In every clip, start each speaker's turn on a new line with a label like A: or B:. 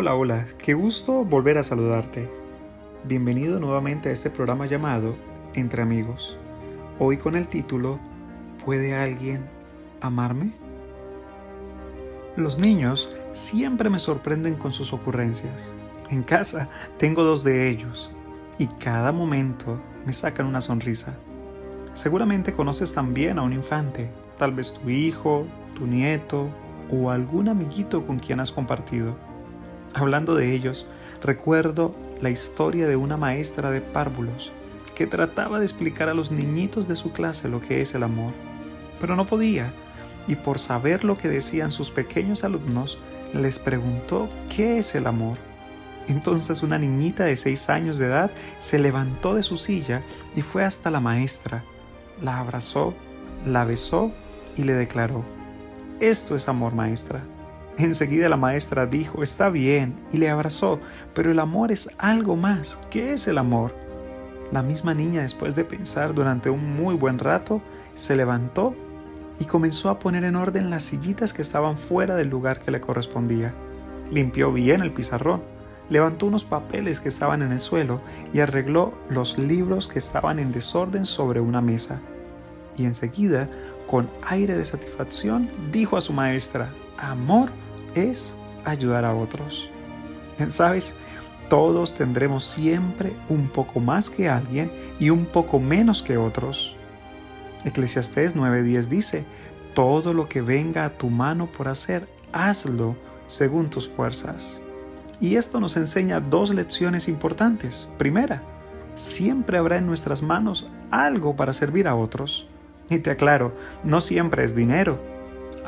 A: Hola, hola, qué gusto volver a saludarte. Bienvenido nuevamente a este programa llamado Entre Amigos. Hoy con el título ¿Puede alguien amarme? Los niños siempre me sorprenden con sus ocurrencias. En casa tengo dos de ellos y cada momento me sacan una sonrisa. Seguramente conoces también a un infante, tal vez tu hijo, tu nieto o algún amiguito con quien has compartido. Hablando de ellos, recuerdo la historia de una maestra de párvulos que trataba de explicar a los niñitos de su clase lo que es el amor, pero no podía, y por saber lo que decían sus pequeños alumnos, les preguntó qué es el amor. Entonces una niñita de seis años de edad se levantó de su silla y fue hasta la maestra, la abrazó, la besó y le declaró, esto es amor maestra. Enseguida la maestra dijo, está bien, y le abrazó, pero el amor es algo más. ¿Qué es el amor? La misma niña, después de pensar durante un muy buen rato, se levantó y comenzó a poner en orden las sillitas que estaban fuera del lugar que le correspondía. Limpió bien el pizarrón, levantó unos papeles que estaban en el suelo y arregló los libros que estaban en desorden sobre una mesa. Y enseguida con aire de satisfacción, dijo a su maestra, amor es ayudar a otros. ¿Sabes? Todos tendremos siempre un poco más que alguien y un poco menos que otros. Eclesiastés 9:10 dice, todo lo que venga a tu mano por hacer, hazlo según tus fuerzas. Y esto nos enseña dos lecciones importantes. Primera, siempre habrá en nuestras manos algo para servir a otros. Y te aclaro, no siempre es dinero.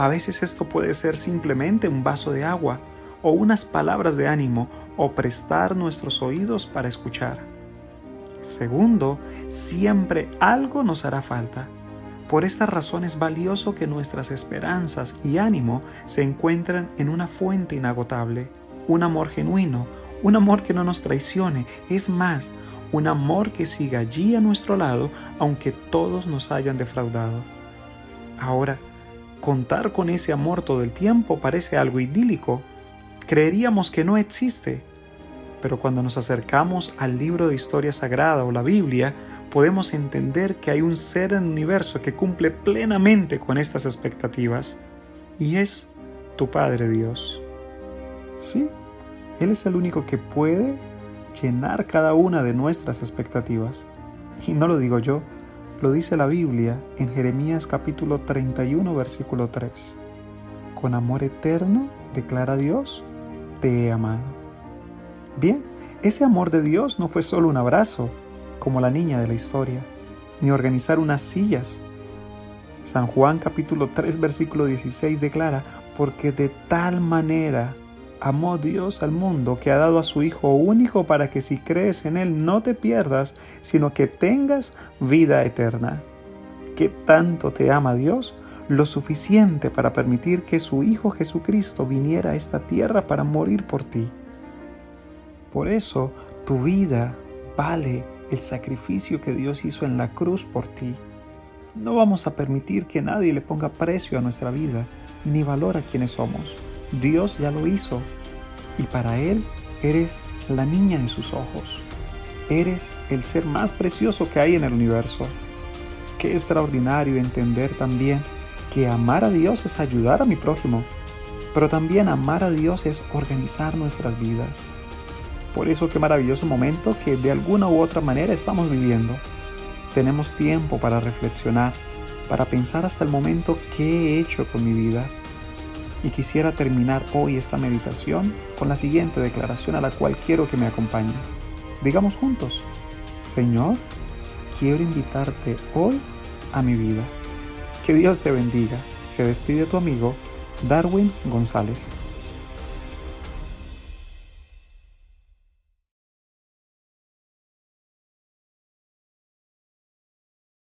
A: A veces esto puede ser simplemente un vaso de agua o unas palabras de ánimo o prestar nuestros oídos para escuchar. Segundo, siempre algo nos hará falta. Por esta razón es valioso que nuestras esperanzas y ánimo se encuentren en una fuente inagotable, un amor genuino, un amor que no nos traicione, es más, un amor que siga allí a nuestro lado aunque todos nos hayan defraudado. Ahora, contar con ese amor todo el tiempo parece algo idílico. Creeríamos que no existe. Pero cuando nos acercamos al libro de historia sagrada o la Biblia, podemos entender que hay un ser en el universo que cumple plenamente con estas expectativas. Y es tu Padre Dios. Sí, Él es el único que puede llenar cada una de nuestras expectativas. Y no lo digo yo, lo dice la Biblia en Jeremías capítulo 31 versículo 3. Con amor eterno, declara Dios, te he amado. Bien, ese amor de Dios no fue solo un abrazo, como la niña de la historia, ni organizar unas sillas. San Juan capítulo 3 versículo 16 declara, porque de tal manera amó Dios al mundo que ha dado a su Hijo único para que si crees en Él no te pierdas, sino que tengas vida eterna. ¿Qué tanto te ama Dios? Lo suficiente para permitir que su Hijo Jesucristo viniera a esta tierra para morir por ti. Por eso tu vida vale el sacrificio que Dios hizo en la cruz por ti. No vamos a permitir que nadie le ponga precio a nuestra vida, ni valor a quienes somos. Dios ya lo hizo y para Él eres la niña de sus ojos. Eres el ser más precioso que hay en el universo. Qué extraordinario entender también que amar a Dios es ayudar a mi prójimo, pero también amar a Dios es organizar nuestras vidas. Por eso qué maravilloso momento que de alguna u otra manera estamos viviendo. Tenemos tiempo para reflexionar, para pensar hasta el momento qué he hecho con mi vida y quisiera terminar hoy esta meditación con la siguiente declaración a la cual quiero que me acompañes. Digamos juntos, Señor, quiero invitarte hoy a mi vida. Que Dios te bendiga. Se despide tu amigo Darwin González.